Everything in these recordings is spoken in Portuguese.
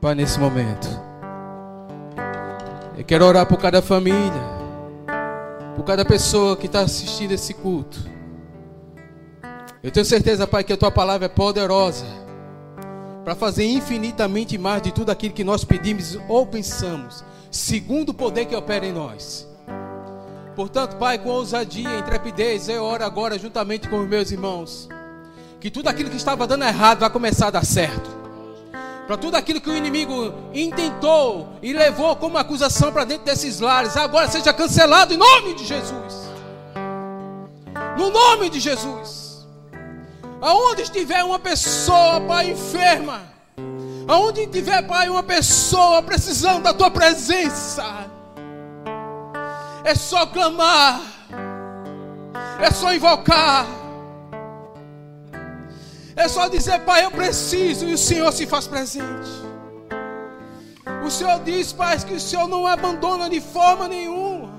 Pai, nesse momento, eu quero orar por cada família, por cada pessoa que está assistindo esse culto. Eu tenho certeza, Pai, que a tua palavra é poderosa para fazer infinitamente mais de tudo aquilo que nós pedimos ou pensamos, segundo o poder que opera em nós. Portanto, Pai, com ousadia e intrepidez, eu oro agora juntamente com os meus irmãos, que tudo aquilo que estava dando errado vai começar a dar certo. Para tudo aquilo que o inimigo intentou e levou como acusação para dentro desses lares, agora seja cancelado em nome de Jesus. No nome de Jesus. Aonde estiver uma pessoa, Pai, enferma, aonde tiver, Pai, uma pessoa precisando da tua presença, é só clamar, é só invocar, é só dizer, Pai, eu preciso, e o Senhor se faz presente. O Senhor diz, Pai, que o Senhor não abandona de forma nenhuma,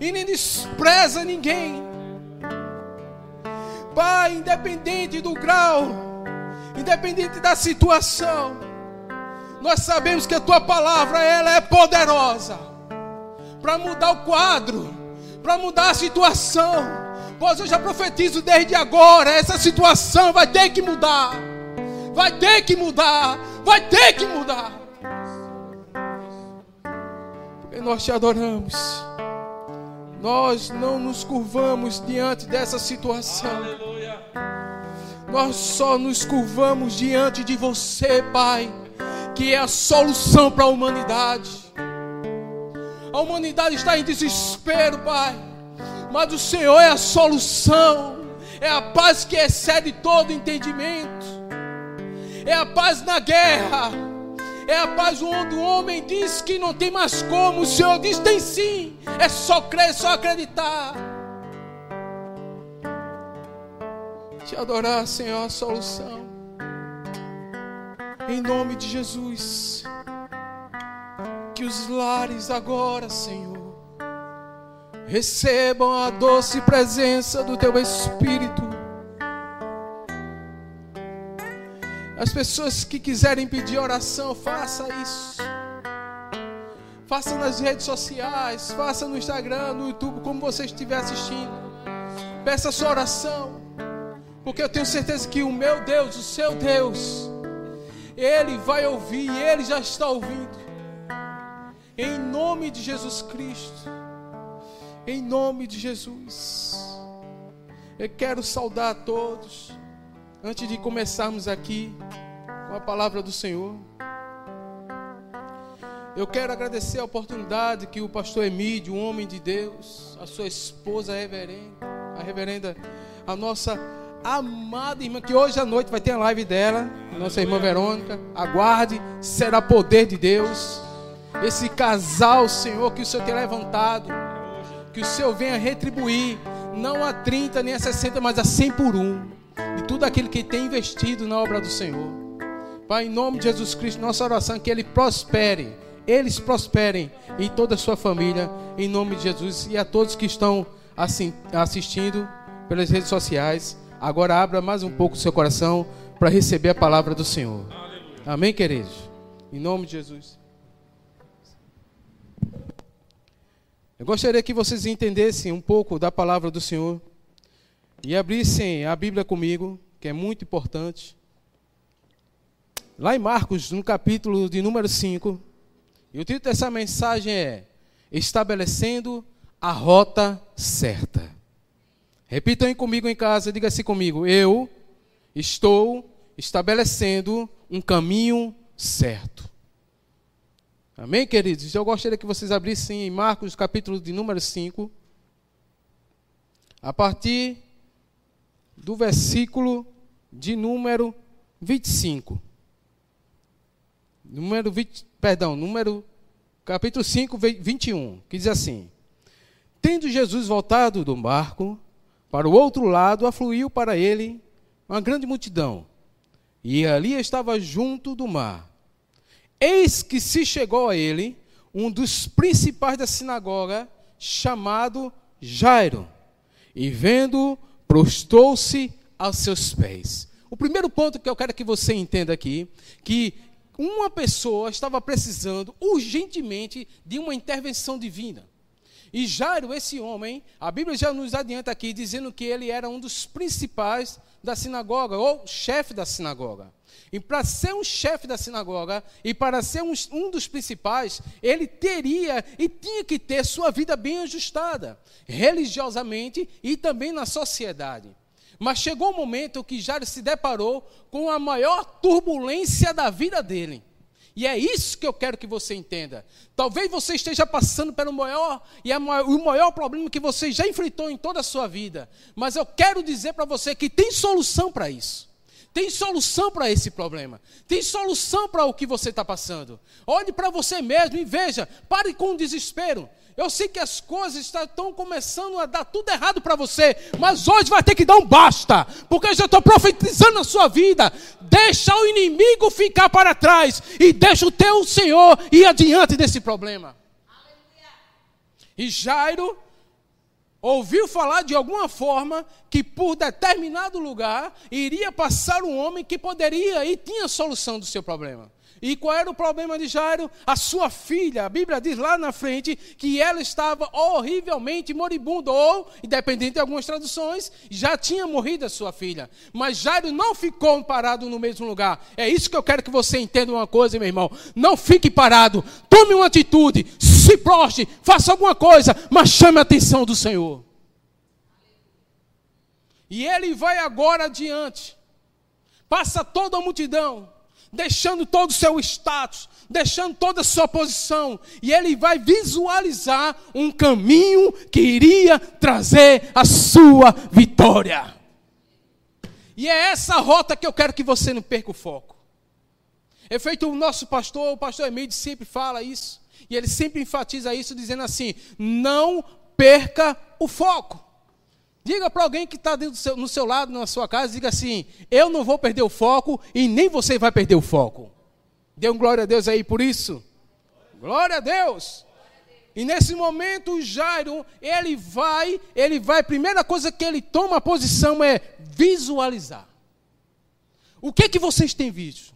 e nem despreza ninguém. Pai, independente do grau, independente da situação, nós sabemos que a tua palavra ela é poderosa para mudar o quadro, para mudar a situação. Pois eu já profetizo desde agora: essa situação vai ter que mudar, vai ter que mudar, vai ter que mudar. Porque nós te adoramos, nós não nos curvamos diante dessa situação. Nós só nos curvamos diante de você, Pai, que é a solução para a humanidade. A humanidade está em desespero, Pai. Mas o Senhor é a solução. É a paz que excede todo entendimento. É a paz na guerra. É a paz onde o homem diz que não tem mais como. O Senhor diz: tem sim. É só crer, é só acreditar. Te adorar, Senhor, a solução. Em nome de Jesus que os lares agora, Senhor, recebam a doce presença do Teu Espírito. As pessoas que quiserem pedir oração, faça isso. Faça nas redes sociais, faça no Instagram, no YouTube, como você estiver assistindo. Peça a sua oração, porque eu tenho certeza que o meu Deus, o seu Deus, Ele vai ouvir, Ele já está ouvindo. Em nome de Jesus Cristo. Em nome de Jesus. Eu quero saudar a todos. Antes de começarmos aqui com a palavra do Senhor. Eu quero agradecer a oportunidade que o pastor Emílio, um homem de Deus, a sua esposa a reverenda, a reverenda, a nossa amada irmã, que hoje à noite vai ter a live dela, nossa irmã Verônica. Aguarde, será poder de Deus esse casal, Senhor, que o Senhor tem levantado, que o Senhor venha retribuir, não a 30 nem a 60, mas a 100 por um, de tudo aquilo que tem investido na obra do Senhor. Pai, em nome de Jesus Cristo, nossa oração é que ele prospere, eles prosperem em toda a sua família, em nome de Jesus, e a todos que estão assistindo pelas redes sociais. Agora abra mais um pouco o seu coração para receber a palavra do Senhor. Amém, queridos? Em nome de Jesus. Eu gostaria que vocês entendessem um pouco da palavra do Senhor e abrissem a Bíblia comigo, que é muito importante. Lá em Marcos, no capítulo de número 5, e o título dessa mensagem é Estabelecendo a Rota Certa. Repitam comigo em casa, diga assim comigo: Eu estou estabelecendo um caminho certo. Amém, queridos? Eu gostaria que vocês abrissem em Marcos, capítulo de número 5, a partir do versículo de número 25. Número 20, perdão, número capítulo 5, 21, que diz assim: Tendo Jesus voltado do barco para o outro lado, afluiu para ele uma grande multidão, e ali estava junto do mar Eis que se chegou a ele um dos principais da sinagoga, chamado Jairo, e vendo, prostrou-se aos seus pés. O primeiro ponto que eu quero que você entenda aqui, que uma pessoa estava precisando urgentemente de uma intervenção divina. E Jairo, esse homem, a Bíblia já nos adianta aqui dizendo que ele era um dos principais da sinagoga, ou chefe da sinagoga. E para ser um chefe da sinagoga e para ser um, um, dos principais, ele teria e tinha que ter sua vida bem ajustada, religiosamente e também na sociedade. Mas chegou um momento que Jairo se deparou com a maior turbulência da vida dele. E é isso que eu quero que você entenda. Talvez você esteja passando pelo maior e maior, o maior problema que você já enfrentou em toda a sua vida. Mas eu quero dizer para você que tem solução para isso. Tem solução para esse problema. Tem solução para o que você está passando. Olhe para você mesmo e veja. Pare com o desespero. Eu sei que as coisas estão começando a dar tudo errado para você, mas hoje vai ter que dar um basta, porque eu já estou profetizando a sua vida. Deixa o inimigo ficar para trás e deixa o teu Senhor ir adiante desse problema. E Jairo ouviu falar de alguma forma que por determinado lugar iria passar um homem que poderia e tinha solução do seu problema. E qual era o problema de Jairo? A sua filha, a Bíblia diz lá na frente que ela estava horrivelmente moribunda, ou, independente de algumas traduções, já tinha morrido a sua filha. Mas Jairo não ficou parado no mesmo lugar. É isso que eu quero que você entenda uma coisa, meu irmão. Não fique parado, tome uma atitude, se proste, faça alguma coisa, mas chame a atenção do Senhor. E ele vai agora adiante, passa toda a multidão deixando todo o seu status, deixando toda a sua posição, e ele vai visualizar um caminho que iria trazer a sua vitória. E é essa rota que eu quero que você não perca o foco. É feito o nosso pastor, o pastor Emílio sempre fala isso, e ele sempre enfatiza isso, dizendo assim: não perca o foco. Diga para alguém que está no seu lado, na sua casa, diga assim: Eu não vou perder o foco e nem você vai perder o foco. Dê um glória a Deus aí por isso. Glória a Deus. E nesse momento Jairo, ele vai, ele vai, primeira coisa que ele toma a posição é visualizar. O que que vocês têm visto?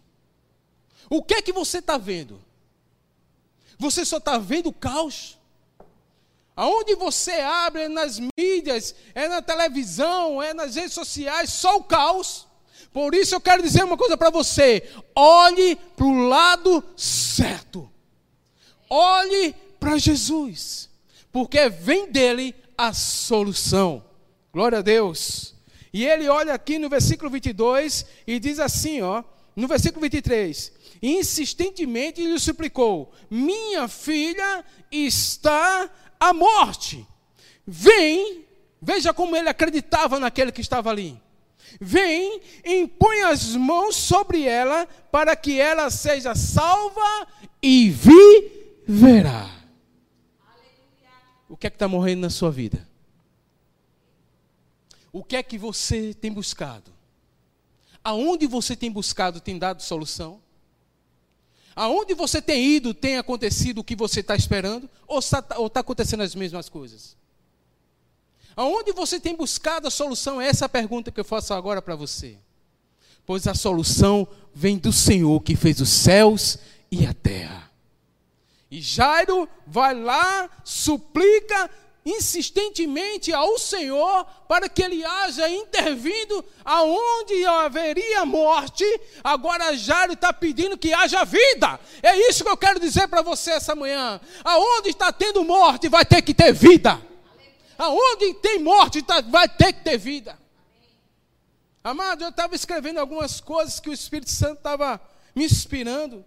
O que que você está vendo? Você só está vendo caos? Aonde você abre, é nas mídias, é na televisão, é nas redes sociais, só o caos. Por isso eu quero dizer uma coisa para você: olhe para o lado certo. Olhe para Jesus, porque vem dele a solução. Glória a Deus. E ele olha aqui no versículo 22 e diz assim, ó, no versículo 23, insistentemente lhe suplicou: Minha filha está a morte. Vem, veja como ele acreditava naquele que estava ali. Vem, impõe as mãos sobre ela, para que ela seja salva e viverá. O que é que está morrendo na sua vida? O que é que você tem buscado? Aonde você tem buscado tem dado solução? Aonde você tem ido, tem acontecido o que você está esperando? Ou está tá acontecendo as mesmas coisas? Aonde você tem buscado a solução? Essa é a pergunta que eu faço agora para você. Pois a solução vem do Senhor que fez os céus e a terra. E Jairo vai lá, suplica, insistentemente ao Senhor para que ele haja intervindo aonde haveria morte. Agora Jairo está pedindo que haja vida. É isso que eu quero dizer para você essa manhã. Aonde está tendo morte, vai ter que ter vida. Aonde tem morte, tá, vai ter que ter vida. Amado, eu estava escrevendo algumas coisas que o Espírito Santo estava me inspirando.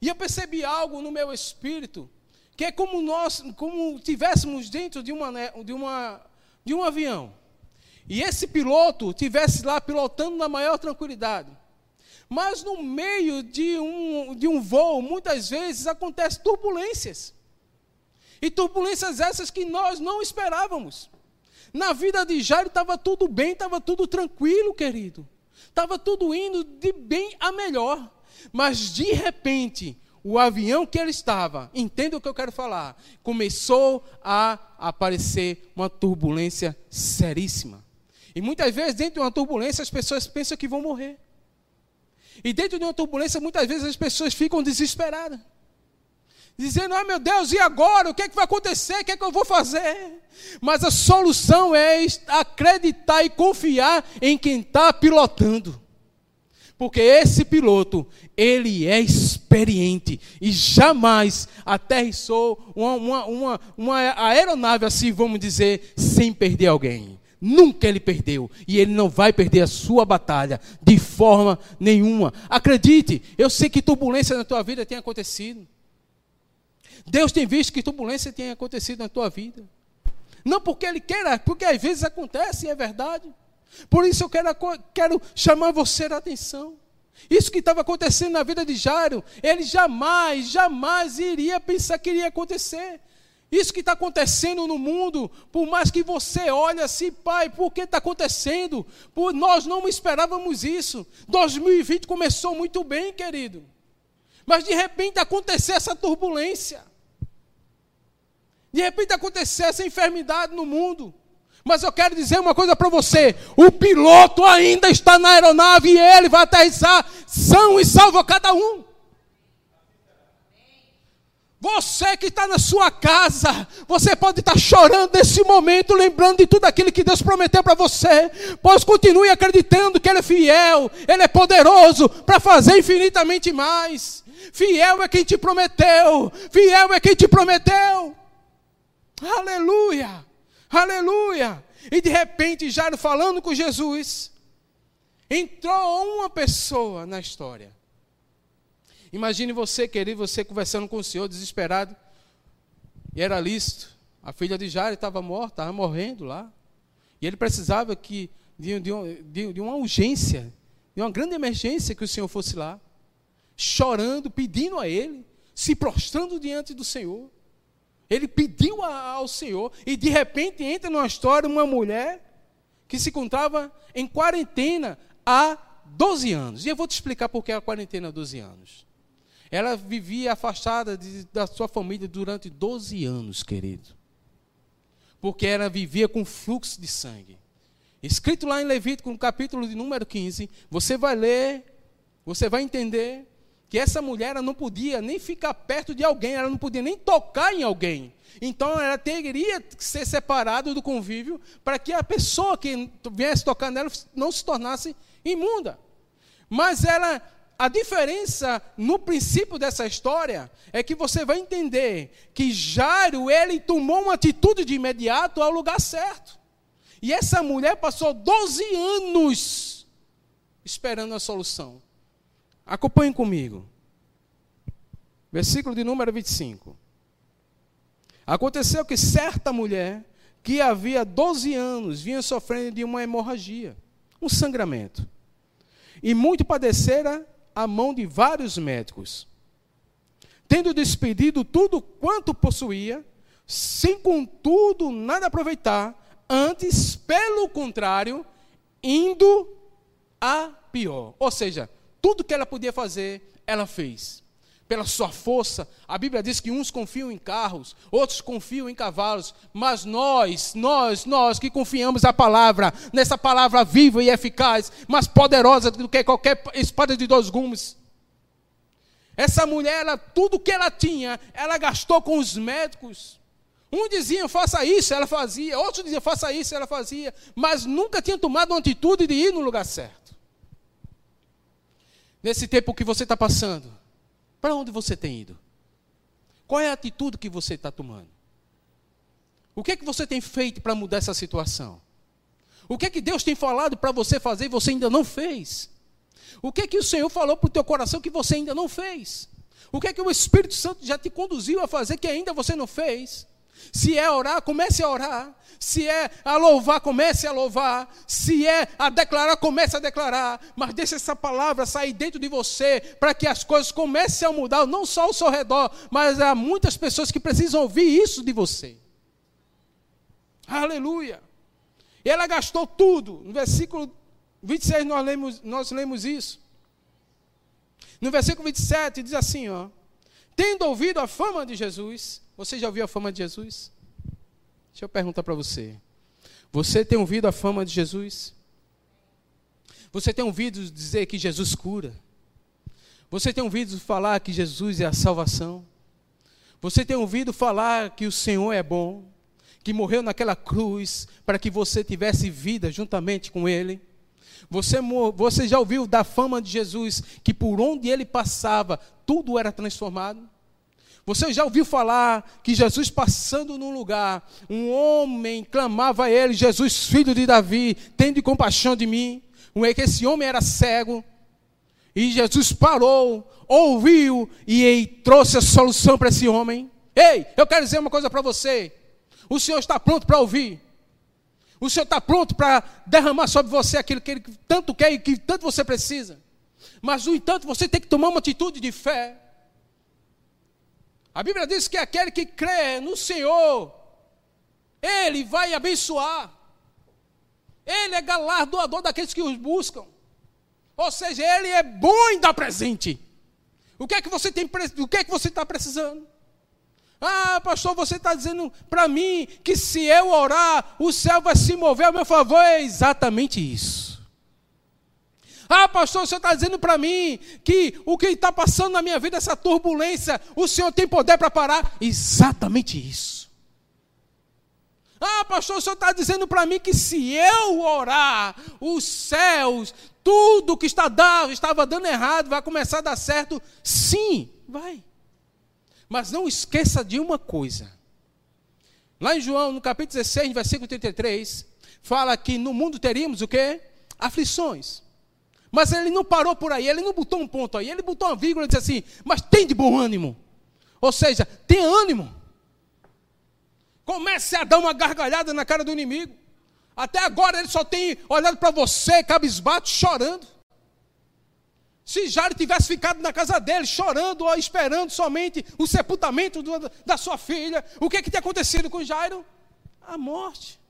E eu percebi algo no meu espírito que é como nós, como tivéssemos dentro de, uma, né, de, uma, de um avião. E esse piloto tivesse lá pilotando na maior tranquilidade. Mas no meio de um, de um voo, muitas vezes acontecem turbulências. E turbulências essas que nós não esperávamos. Na vida de Jairo estava tudo bem, estava tudo tranquilo, querido. Estava tudo indo de bem a melhor. Mas de repente, o avião que ele estava, entenda o que eu quero falar, começou a aparecer uma turbulência seríssima. E muitas vezes, dentro de uma turbulência, as pessoas pensam que vão morrer. E dentro de uma turbulência, muitas vezes as pessoas ficam desesperadas. Dizendo, ah meu Deus, e agora? O que é que vai acontecer? O que é que eu vou fazer? Mas a solução é acreditar e confiar em quem está pilotando. Porque esse piloto, ele é experiente e jamais aterrissou uma, uma, uma, uma aeronave, assim vamos dizer, sem perder alguém. Nunca ele perdeu. E ele não vai perder a sua batalha de forma nenhuma. Acredite, eu sei que turbulência na tua vida tem acontecido. Deus tem visto que turbulência tem acontecido na tua vida. Não porque ele queira, porque às vezes acontece e é verdade. Por isso eu quero, quero chamar você a atenção. Isso que estava acontecendo na vida de Jairo, ele jamais, jamais iria pensar que iria acontecer. Isso que está acontecendo no mundo, por mais que você olhe assim, pai, por que está acontecendo? Por, nós não esperávamos isso. 2020 começou muito bem, querido. Mas de repente aconteceu essa turbulência. De repente aconteceu essa enfermidade no mundo. Mas eu quero dizer uma coisa para você: o piloto ainda está na aeronave e ele vai aterrissar são e salvo cada um. Você que está na sua casa, você pode estar chorando nesse momento, lembrando de tudo aquilo que Deus prometeu para você, pois continue acreditando que Ele é fiel, Ele é poderoso para fazer infinitamente mais. Fiel é quem te prometeu, fiel é quem te prometeu. Aleluia, aleluia. E de repente, Jairo falando com Jesus, entrou uma pessoa na história. Imagine você, querido, você conversando com o Senhor, desesperado. E era lícito. A filha de Jairo estava morta, estava morrendo lá. E ele precisava que, de, de, de uma urgência, de uma grande emergência que o Senhor fosse lá. Chorando, pedindo a ele, se prostrando diante do Senhor. Ele pediu ao Senhor e de repente entra numa história uma mulher que se encontrava em quarentena há 12 anos. E eu vou te explicar por que a quarentena há 12 anos. Ela vivia afastada de, da sua família durante 12 anos, querido. Porque ela vivia com fluxo de sangue. Escrito lá em Levítico, no capítulo de número 15, você vai ler, você vai entender que essa mulher não podia nem ficar perto de alguém, ela não podia nem tocar em alguém. Então ela teria que ser separada do convívio para que a pessoa que viesse tocar nela não se tornasse imunda. Mas ela a diferença no princípio dessa história é que você vai entender que Jairo, ele tomou uma atitude de imediato ao lugar certo. E essa mulher passou 12 anos esperando a solução. Acompanhem comigo. Versículo de número 25. Aconteceu que certa mulher, que havia 12 anos, vinha sofrendo de uma hemorragia, um sangramento. E muito padecera à mão de vários médicos. Tendo despedido tudo quanto possuía, sem contudo nada aproveitar, antes, pelo contrário, indo a pior. Ou seja, tudo que ela podia fazer, ela fez pela sua força. A Bíblia diz que uns confiam em carros, outros confiam em cavalos, mas nós, nós, nós que confiamos na palavra, nessa palavra viva e eficaz, mais poderosa do que qualquer espada de dois gumes. Essa mulher, ela, tudo que ela tinha, ela gastou com os médicos. Um dizia, faça isso, ela fazia. Outro dizia, faça isso, ela fazia. Mas nunca tinha tomado uma atitude de ir no lugar certo. Nesse tempo que você está passando, para onde você tem ido? Qual é a atitude que você está tomando? O que é que você tem feito para mudar essa situação? O que é que Deus tem falado para você fazer e você ainda não fez? O que é que o Senhor falou para o teu coração que você ainda não fez? O que é que o Espírito Santo já te conduziu a fazer que ainda você não fez? Se é orar, comece a orar. Se é a louvar, comece a louvar. Se é a declarar, comece a declarar. Mas deixe essa palavra sair dentro de você para que as coisas comecem a mudar, não só ao seu redor, mas há muitas pessoas que precisam ouvir isso de você. Aleluia. E ela gastou tudo. No versículo 26 nós lemos, nós lemos isso. No versículo 27 diz assim, ó: Tendo ouvido a fama de Jesus, você já ouviu a fama de Jesus? Deixa eu perguntar para você. Você tem ouvido a fama de Jesus? Você tem ouvido dizer que Jesus cura? Você tem ouvido falar que Jesus é a salvação? Você tem ouvido falar que o Senhor é bom? Que morreu naquela cruz para que você tivesse vida juntamente com Ele? Você, você já ouviu da fama de Jesus que por onde ele passava tudo era transformado? Você já ouviu falar que Jesus passando num lugar, um homem clamava a ele, Jesus, filho de Davi, tende compaixão de mim. É que esse homem era cego. E Jesus parou, ouviu e trouxe a solução para esse homem. Ei, eu quero dizer uma coisa para você. O Senhor está pronto para ouvir. O Senhor está pronto para derramar sobre você aquilo que Ele tanto quer e que tanto você precisa. Mas, no entanto, você tem que tomar uma atitude de fé. A Bíblia diz que aquele que crê no Senhor, Ele vai abençoar. Ele é galardoador daqueles que os buscam. Ou seja, Ele é bom em dar presente. O que é que você tem, o que é que você está precisando? Ah, pastor, você está dizendo para mim que se eu orar, o céu vai se mover a meu favor. É exatamente isso. Ah, pastor, o senhor está dizendo para mim que o que está passando na minha vida, essa turbulência, o senhor tem poder para parar? Exatamente isso. Ah, pastor, o senhor está dizendo para mim que se eu orar, os céus, tudo que está dando, estava dando errado, vai começar a dar certo? Sim, vai. Mas não esqueça de uma coisa. Lá em João, no capítulo 16, versículo 33, fala que no mundo teríamos o quê? Aflições. Mas ele não parou por aí, ele não botou um ponto aí, ele botou uma vírgula e disse assim: Mas tem de bom ânimo. Ou seja, tenha ânimo. Comece a dar uma gargalhada na cara do inimigo. Até agora ele só tem olhado para você, cabisbato, chorando. Se Jairo tivesse ficado na casa dele, chorando ou esperando somente o sepultamento do, da sua filha, o que, é que tinha acontecido com Jairo? A morte.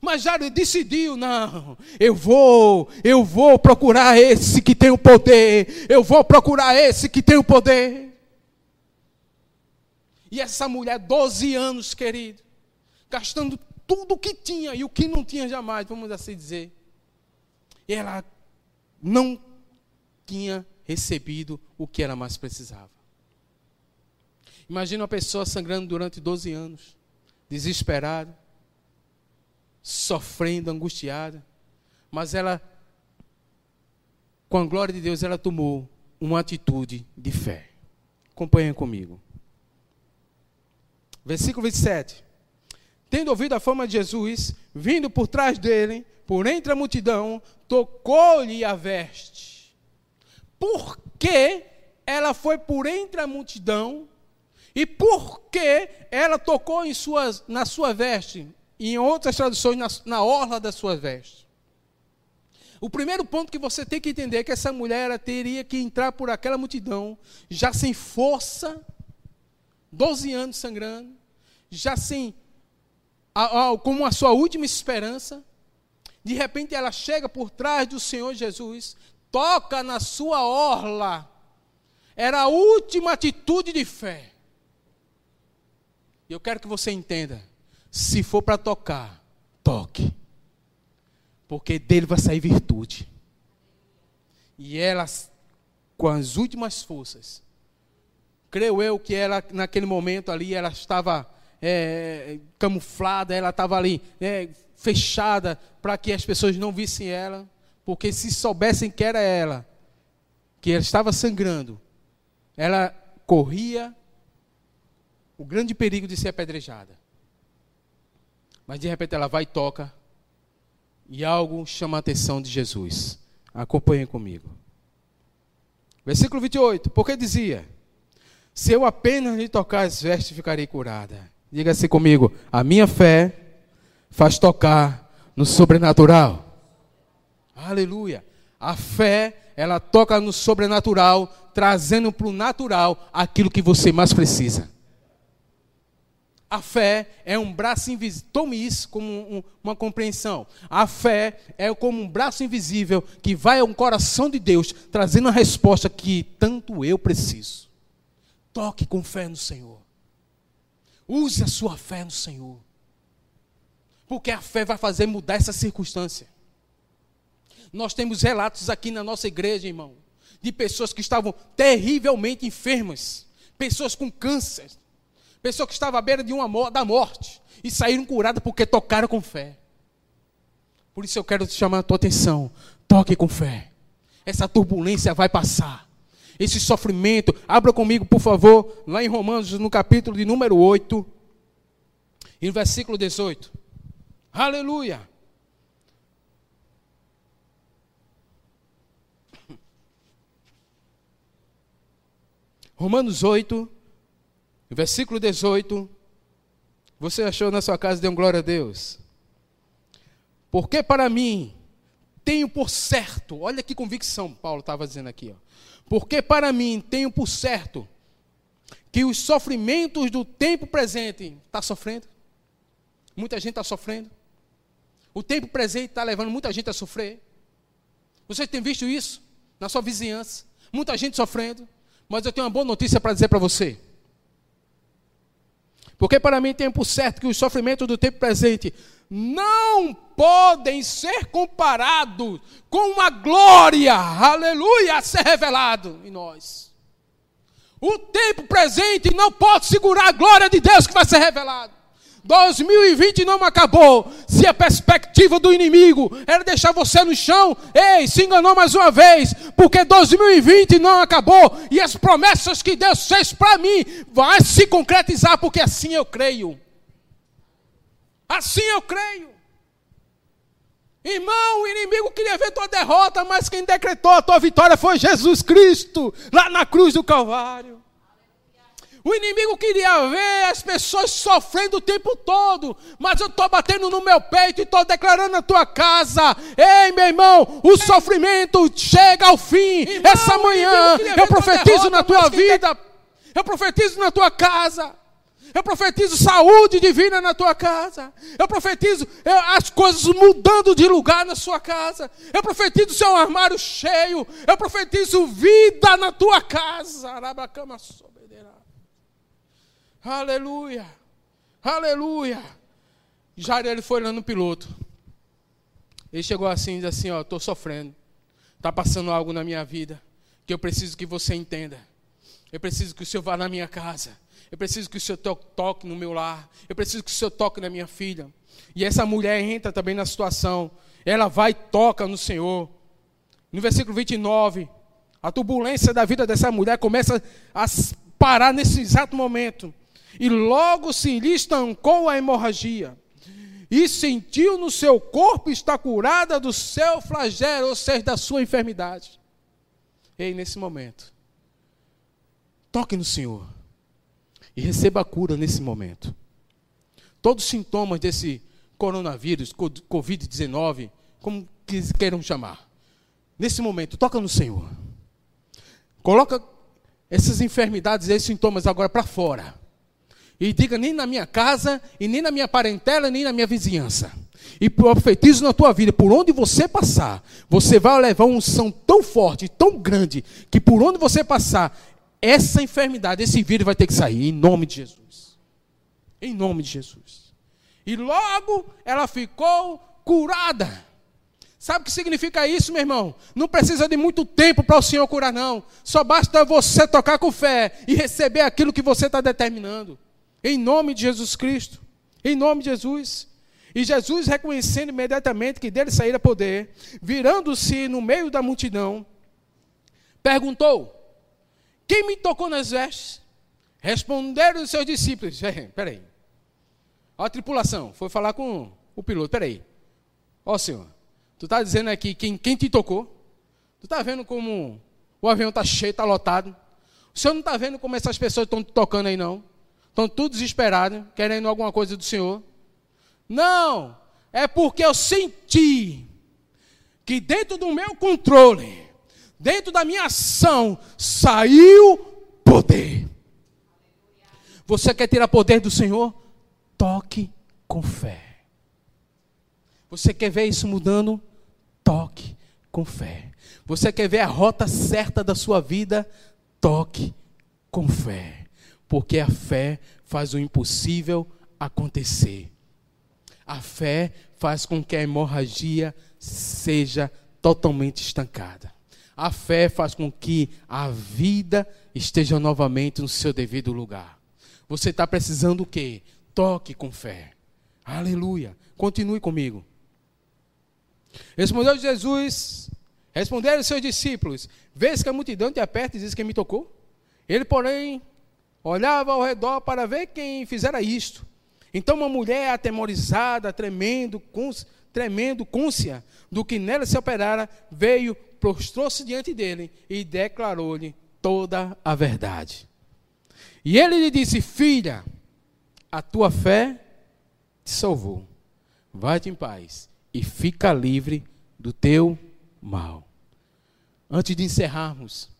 Mas Jairo decidiu: não, eu vou, eu vou procurar esse que tem o poder, eu vou procurar esse que tem o poder. E essa mulher, 12 anos, querido, gastando tudo o que tinha e o que não tinha jamais, vamos assim dizer. Ela não tinha recebido o que ela mais precisava. Imagina uma pessoa sangrando durante 12 anos, desesperada, sofrendo, angustiada, mas ela, com a glória de Deus, ela tomou uma atitude de fé. Acompanhem comigo. Versículo 27. Tendo ouvido a fama de Jesus, vindo por trás dele, por entre a multidão, tocou-lhe a veste. Por que ela foi por entre a multidão? E por que ela tocou em suas, na sua veste? E em outras traduções, na, na orla da sua veste. O primeiro ponto que você tem que entender é que essa mulher teria que entrar por aquela multidão, já sem força, 12 anos sangrando, já sem a, a, como a sua última esperança. De repente ela chega por trás do Senhor Jesus, toca na sua orla. Era a última atitude de fé. E eu quero que você entenda: se for para tocar, toque. Porque dele vai sair virtude. E ela, com as últimas forças, creio eu que ela, naquele momento ali, ela estava é, camuflada, ela estava ali é, fechada para que as pessoas não vissem ela, porque se soubessem que era ela, que ela estava sangrando, ela corria o grande perigo de ser apedrejada. Mas de repente ela vai e toca, e algo chama a atenção de Jesus. Acompanhem comigo. Versículo 28, porque dizia: Se eu apenas lhe tocar as vestes, ficarei curada. Diga assim comigo: a minha fé faz tocar no sobrenatural. Aleluia. A fé, ela toca no sobrenatural, trazendo para o natural aquilo que você mais precisa. A fé é um braço invisível. Tome isso como um, uma compreensão. A fé é como um braço invisível que vai ao coração de Deus, trazendo a resposta que tanto eu preciso. Toque com fé no Senhor. Use a sua fé no Senhor. Porque a fé vai fazer mudar essa circunstância. Nós temos relatos aqui na nossa igreja, irmão, de pessoas que estavam terrivelmente enfermas, pessoas com câncer, pessoas que estavam à beira de uma, da morte e saíram curadas porque tocaram com fé. Por isso eu quero te chamar a tua atenção. Toque com fé. Essa turbulência vai passar. Esse sofrimento, abra comigo, por favor, lá em Romanos, no capítulo de número 8, e no versículo 18. Aleluia! Romanos 8, versículo 18. Você achou na sua casa, dê um glória a Deus. Porque para mim, tenho por certo, olha que convicção Paulo estava dizendo aqui, ó. Porque para mim, tenho por certo, que os sofrimentos do tempo presente, está sofrendo? Muita gente está sofrendo. O tempo presente está levando muita gente a sofrer. Você tem visto isso na sua vizinhança? Muita gente sofrendo. Mas eu tenho uma boa notícia para dizer para você. Porque para mim tem por certo que os sofrimentos do tempo presente não podem ser comparados com uma glória, aleluia, a ser revelado em nós. O tempo presente não pode segurar a glória de Deus que vai ser revelado. 2020 não acabou. Se a perspectiva do inimigo era deixar você no chão, ei, se enganou mais uma vez, porque 2020 não acabou e as promessas que Deus fez para mim vai se concretizar, porque assim eu creio. Assim eu creio. Irmão, o inimigo queria ver tua derrota, mas quem decretou a tua vitória foi Jesus Cristo, lá na cruz do Calvário. O inimigo queria ver as pessoas sofrendo o tempo todo, mas eu estou batendo no meu peito e estou declarando na tua casa: ei, meu irmão, o sofrimento chega ao fim. Irmão, Essa manhã eu profetizo na tua vida, eu profetizo na tua casa. Eu profetizo saúde divina na tua casa. Eu profetizo as coisas mudando de lugar na sua casa. Eu profetizo seu armário cheio. Eu profetizo vida na tua casa. Arabacama Aleluia. Aleluia. Jair ele foi lá no piloto. Ele chegou assim e disse assim, ó, estou sofrendo. Está passando algo na minha vida que eu preciso que você entenda. Eu preciso que o Senhor vá na minha casa. Eu preciso que o Senhor toque no meu lar. Eu preciso que o Senhor toque na minha filha. E essa mulher entra também na situação. Ela vai e toca no Senhor. No versículo 29, a turbulência da vida dessa mulher começa a parar nesse exato momento. E logo se lhe estancou a hemorragia. E sentiu no seu corpo estar curada do seu flagelo, ou seja, da sua enfermidade. Ei, nesse momento, toque no Senhor e receba a cura nesse momento. Todos os sintomas desse coronavírus, Covid-19, como queiram chamar, nesse momento, toca no Senhor. Coloca essas enfermidades, esses sintomas agora para fora. E diga nem na minha casa, e nem na minha parentela, nem na minha vizinhança. E profetizo na tua vida, por onde você passar, você vai levar uma unção tão forte, tão grande, que por onde você passar, essa enfermidade, esse vírus vai ter que sair, em nome de Jesus. Em nome de Jesus. E logo ela ficou curada. Sabe o que significa isso, meu irmão? Não precisa de muito tempo para o Senhor curar, não. Só basta você tocar com fé e receber aquilo que você está determinando. Em nome de Jesus Cristo. Em nome de Jesus. E Jesus, reconhecendo imediatamente que dele saíra poder, virando-se no meio da multidão, perguntou: quem me tocou nas vestes? Responderam os seus discípulos. Peraí. A tripulação foi falar com o piloto. Peraí. Ó Senhor, tu está dizendo aqui quem, quem te tocou? Tu está vendo como o avião está cheio, está lotado? O Senhor não está vendo como essas pessoas estão te tocando aí, não? Estão tudo desesperados, querendo alguma coisa do Senhor? Não, é porque eu senti que dentro do meu controle, dentro da minha ação, saiu poder. Você quer tirar poder do Senhor? Toque com fé. Você quer ver isso mudando? Toque com fé. Você quer ver a rota certa da sua vida? Toque com fé. Porque a fé faz o impossível acontecer. A fé faz com que a hemorragia seja totalmente estancada. A fé faz com que a vida esteja novamente no seu devido lugar. Você está precisando o quê? Toque com fé. Aleluia. Continue comigo. Respondeu Jesus, responderam seus discípulos: Vês que a multidão te aperta e diz que me tocou? Ele, porém, olhava ao redor para ver quem fizera isto. Então uma mulher atemorizada, tremendo, tremendo, côncia do que nela se operara, veio, prostrou-se diante dele e declarou-lhe toda a verdade. E ele lhe disse: Filha, a tua fé te salvou. Vai-te em paz e fica livre do teu mal. Antes de encerrarmos,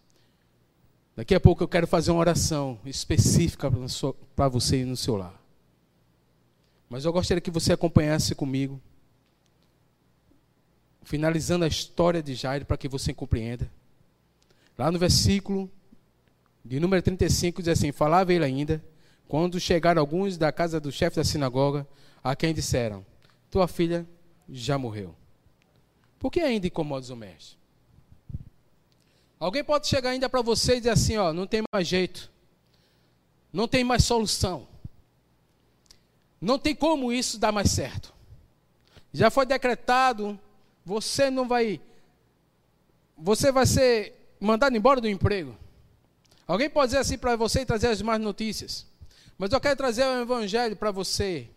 daqui a pouco eu quero fazer uma oração específica para você no seu lar. Mas eu gostaria que você acompanhasse comigo, finalizando a história de Jairo, para que você compreenda. Lá no versículo de número 35 diz assim: Falava ele ainda, quando chegaram alguns da casa do chefe da sinagoga, a quem disseram: Tua filha já morreu. Por que ainda incomodas o mestre? Alguém pode chegar ainda para você e dizer assim: Ó, não tem mais jeito, não tem mais solução, não tem como isso dar mais certo. Já foi decretado, você não vai, você vai ser mandado embora do emprego. Alguém pode dizer assim para você e trazer as más notícias. Mas eu quero trazer o evangelho para você.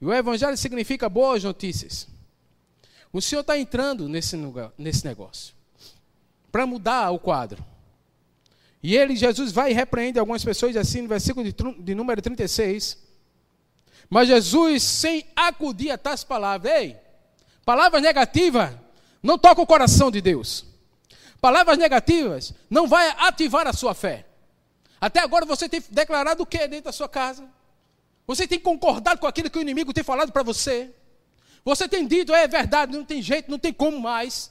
E o evangelho significa boas notícias. O Senhor está entrando nesse, lugar, nesse negócio para mudar o quadro. E ele, Jesus, vai e repreende algumas pessoas assim no versículo de, de número 36. Mas Jesus, sem acudir a tais palavras, ei, palavras negativas não toca o coração de Deus. Palavras negativas não vai ativar a sua fé. Até agora você tem declarado o que dentro da sua casa? Você tem concordado com aquilo que o inimigo tem falado para você? Você tem dito, é verdade, não tem jeito, não tem como mais.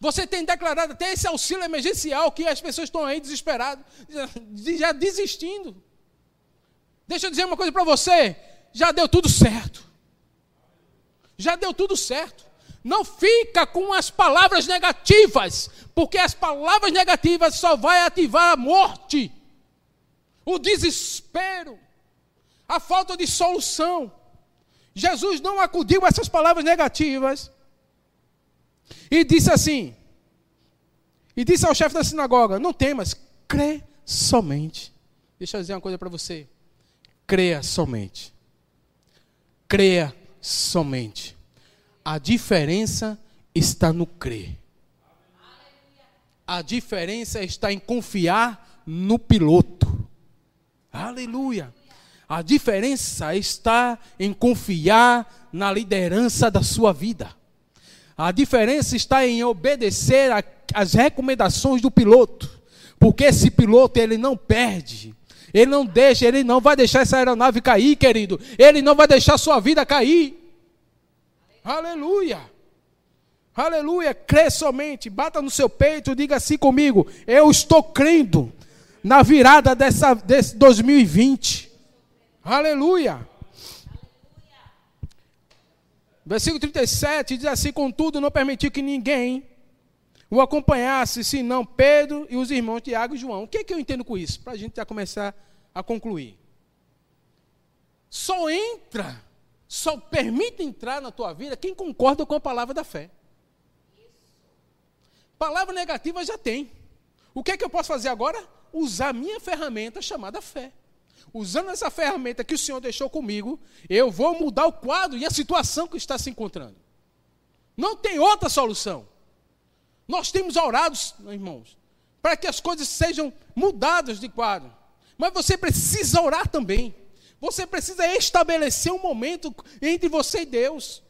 Você tem declarado até esse auxílio emergencial que as pessoas estão aí desesperadas, já desistindo. Deixa eu dizer uma coisa para você: já deu tudo certo. Já deu tudo certo. Não fica com as palavras negativas, porque as palavras negativas só vai ativar a morte, o desespero, a falta de solução. Jesus não acudiu a essas palavras negativas e disse assim: e disse ao chefe da sinagoga: Não temas, crê somente. Deixa eu dizer uma coisa para você. Creia somente. Creia somente. A diferença está no crer. A diferença está em confiar no piloto. Aleluia. A diferença está em confiar na liderança da sua vida. A diferença está em obedecer às recomendações do piloto. Porque esse piloto ele não perde. Ele não deixa, ele não vai deixar essa aeronave cair, querido. Ele não vai deixar sua vida cair. Aleluia. Aleluia. Crê somente. Bata no seu peito, diga assim comigo: Eu estou crendo na virada dessa, desse 2020. Aleluia. Versículo 37 diz assim: Contudo, não permitiu que ninguém o acompanhasse, senão Pedro e os irmãos Tiago e João. O que, é que eu entendo com isso? Para a gente já começar a concluir. Só entra só permite entrar na tua vida quem concorda com a palavra da fé. Palavra negativa já tem. O que é que eu posso fazer agora? Usar minha ferramenta chamada fé. Usando essa ferramenta que o Senhor deixou comigo, eu vou mudar o quadro e a situação que está se encontrando. Não tem outra solução. Nós temos orado, irmãos, para que as coisas sejam mudadas de quadro. Mas você precisa orar também. Você precisa estabelecer um momento entre você e Deus.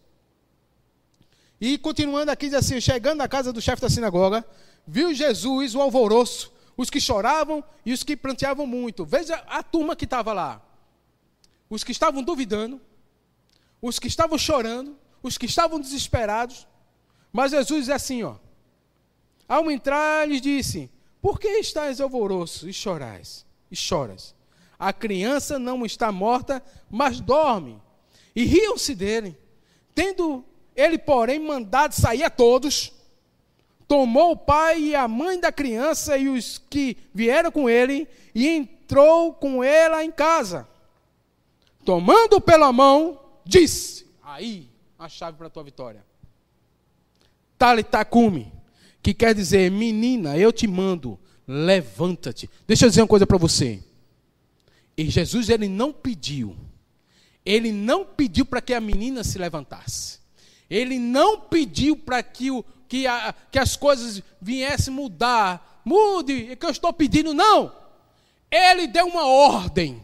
E continuando aqui, diz assim: chegando na casa do chefe da sinagoga, viu Jesus o alvoroço, os que choravam e os que planteavam muito. Veja a turma que estava lá. Os que estavam duvidando, os que estavam chorando, os que estavam desesperados. Mas Jesus é assim, ó. Ao entrar, lhes disse: Por que estáis alvoroço e chorais? E choras? a criança não está morta, mas dorme. E riam-se dele. Tendo ele, porém, mandado sair a todos, tomou o pai e a mãe da criança e os que vieram com ele e entrou com ela em casa. Tomando pela mão, disse: Aí, a chave para a tua vitória. Talitacume, que quer dizer, menina, eu te mando, levanta-te. Deixa eu dizer uma coisa para você. E Jesus, ele não pediu, ele não pediu para que a menina se levantasse. Ele não pediu para que, o, que, a, que as coisas viessem mudar. Mude, é que eu estou pedindo, não. Ele deu uma ordem.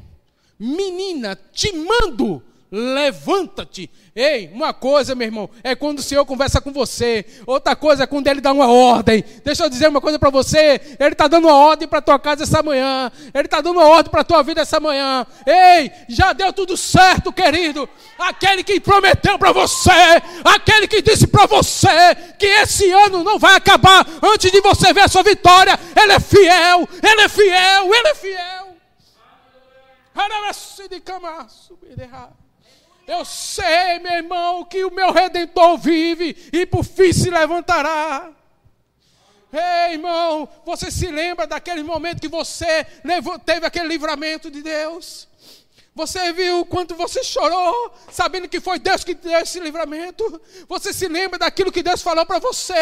Menina, te mando, levanta-te. Ei, uma coisa, meu irmão, é quando o Senhor conversa com você. Outra coisa é quando Ele dá uma ordem. Deixa eu dizer uma coisa para você. Ele está dando uma ordem para tua casa essa manhã. Ele está dando uma ordem para tua vida essa manhã. Ei, já deu tudo certo, querido. Aquele que prometeu para você, aquele que disse para você que esse ano não vai acabar antes de você ver a sua vitória. Ele é fiel, ele é fiel, ele é fiel. Eu sei, meu irmão, que o meu redentor vive e por fim se levantará. Ei, irmão, você se lembra daquele momento que você teve aquele livramento de Deus? Você viu quanto você chorou, sabendo que foi Deus que deu esse livramento? Você se lembra daquilo que Deus falou para você?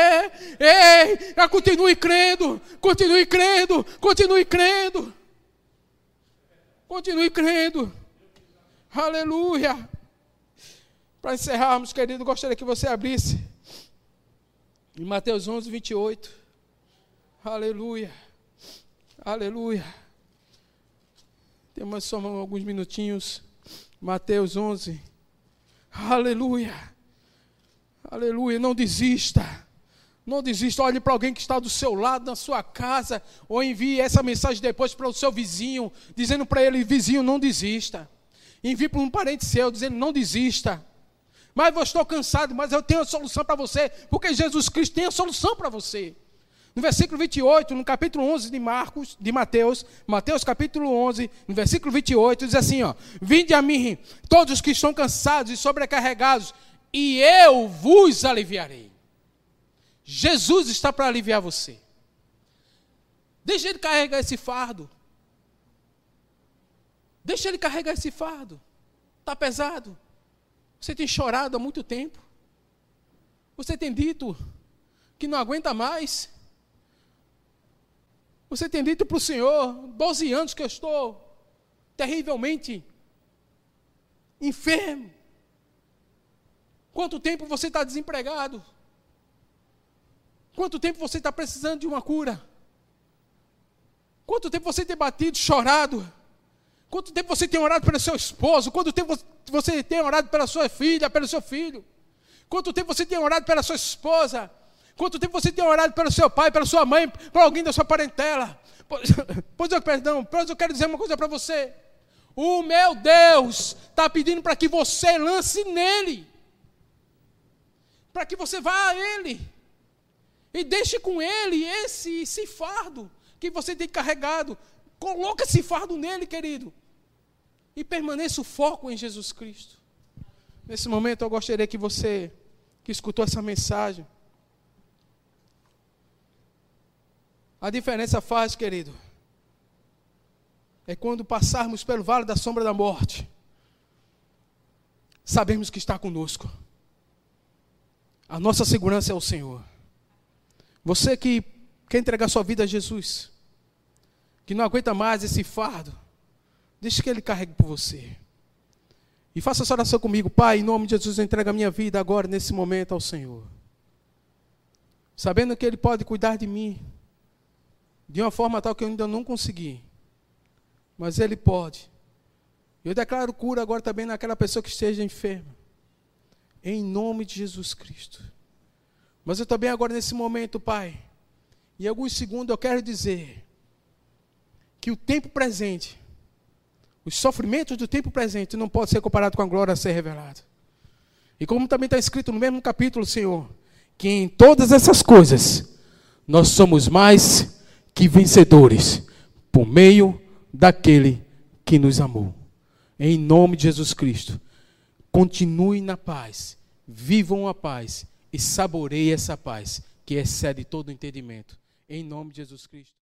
Ei, continue crendo, continue crendo, continue crendo. Continue crendo. Aleluia. Para encerrarmos, querido, gostaria que você abrisse em Mateus 11, 28. Aleluia. Aleluia. Temos só alguns minutinhos. Mateus 11. Aleluia. Aleluia. Não desista. Não desista. Olhe para alguém que está do seu lado, na sua casa, ou envie essa mensagem depois para o seu vizinho, dizendo para ele: vizinho, não desista. Envie para um parente seu, dizendo: não desista. Mas eu estou cansado, mas eu tenho a solução para você, porque Jesus Cristo tem a solução para você. No versículo 28, no capítulo 11 de Marcos, de Mateus, Mateus capítulo 11, no versículo 28, diz assim, ó: Vinde a mim, todos que estão cansados e sobrecarregados, e eu vos aliviarei. Jesus está para aliviar você. Deixa ele carregar esse fardo. Deixa ele carregar esse fardo. Está pesado. Você tem chorado há muito tempo. Você tem dito que não aguenta mais. Você tem dito para o Senhor, 12 anos que eu estou terrivelmente enfermo. Quanto tempo você está desempregado? Quanto tempo você está precisando de uma cura? Quanto tempo você tem batido, chorado? Quanto tempo você tem orado pelo seu esposo? Quanto tempo você tem orado pela sua filha, pelo seu filho? Quanto tempo você tem orado pela sua esposa? Quanto tempo você tem orado pelo seu pai, pela sua mãe, por alguém da sua parentela? Pois, eu, perdão, pois eu quero dizer uma coisa para você. O meu Deus está pedindo para que você lance nele. Para que você vá a ele. E deixe com ele esse, esse fardo que você tem carregado. Coloca esse fardo nele, querido e permaneça o foco em Jesus Cristo. Nesse momento eu gostaria que você que escutou essa mensagem, a diferença faz, querido, é quando passarmos pelo vale da sombra da morte, sabemos que está conosco. A nossa segurança é o Senhor. Você que quer entregar sua vida a Jesus, que não aguenta mais esse fardo, Deixe que Ele carregue por você. E faça essa oração comigo. Pai, em nome de Jesus, eu entrego a minha vida agora, nesse momento, ao Senhor. Sabendo que Ele pode cuidar de mim. De uma forma tal que eu ainda não consegui. Mas Ele pode. Eu declaro cura agora também naquela pessoa que esteja enferma. Em nome de Jesus Cristo. Mas eu também agora nesse momento, Pai, em alguns segundos eu quero dizer que o tempo presente os sofrimentos do tempo presente não podem ser comparados com a glória a ser revelada. E como também está escrito no mesmo capítulo, Senhor, que em todas essas coisas nós somos mais que vencedores por meio daquele que nos amou. Em nome de Jesus Cristo, continue na paz, vivam a paz e saboreie essa paz que excede todo entendimento. Em nome de Jesus Cristo.